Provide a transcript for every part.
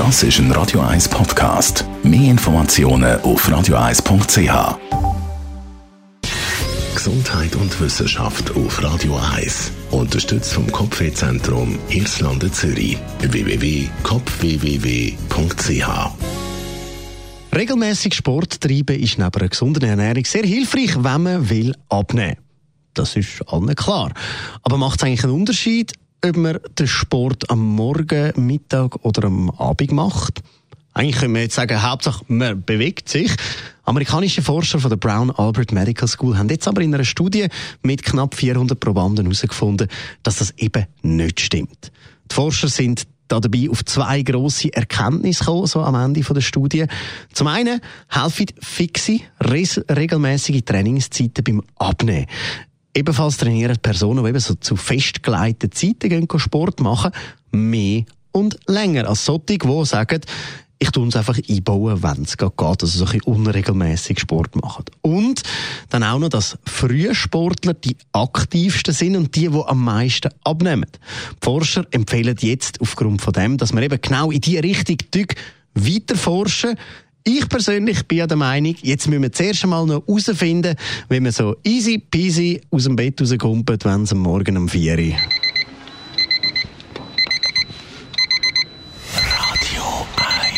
Das ist ein Radio 1 Podcast. Mehr Informationen auf radio1.ch. Gesundheit und Wissenschaft auf Radio 1. Unterstützt vom Kopfwehzentrum Irlande Zürich. www.kopfwww.ch Regelmäßig Sport treiben ist neben einer gesunden Ernährung sehr hilfreich, wenn man will abnehmen. Das ist allen klar. Aber macht es eigentlich einen Unterschied, ob man den Sport am Morgen, Mittag oder am Abend macht? Eigentlich können wir jetzt sagen, Hauptsache man bewegt sich. Amerikanische Forscher von der Brown Albert Medical School haben jetzt aber in einer Studie mit knapp 400 Probanden herausgefunden, dass das eben nicht stimmt. Die Forscher sind da dabei auf zwei grosse Erkenntnisse gekommen, so am Ende der Studie. Zum einen helfen fixe, regelmäßige Trainingszeiten beim Abnehmen. Ebenfalls trainieren Personen, die eben so zu festgelegten Zeiten gehen, Sport machen, mehr und länger als solche, die sagen, ich tue es einfach einbauen, wenn es geht, also so ein bisschen unregelmäßig Sport machen. Und dann auch noch, dass frühe Sportler die aktivsten sind und die, die am meisten abnehmen. Die Forscher empfehlen jetzt aufgrund von dem, dass man eben genau in diese Richtung weiter forschen ich persönlich bin ja der Meinung, jetzt müssen wir zuerst einmal noch herausfinden, wie man so easy peasy aus dem Bett rauskommt, wenn es am Morgen um 4 Uhr Radio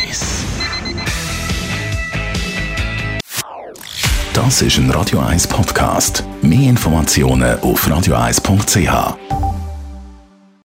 1 Das ist ein Radio 1 Podcast. Mehr Informationen auf radio1.ch.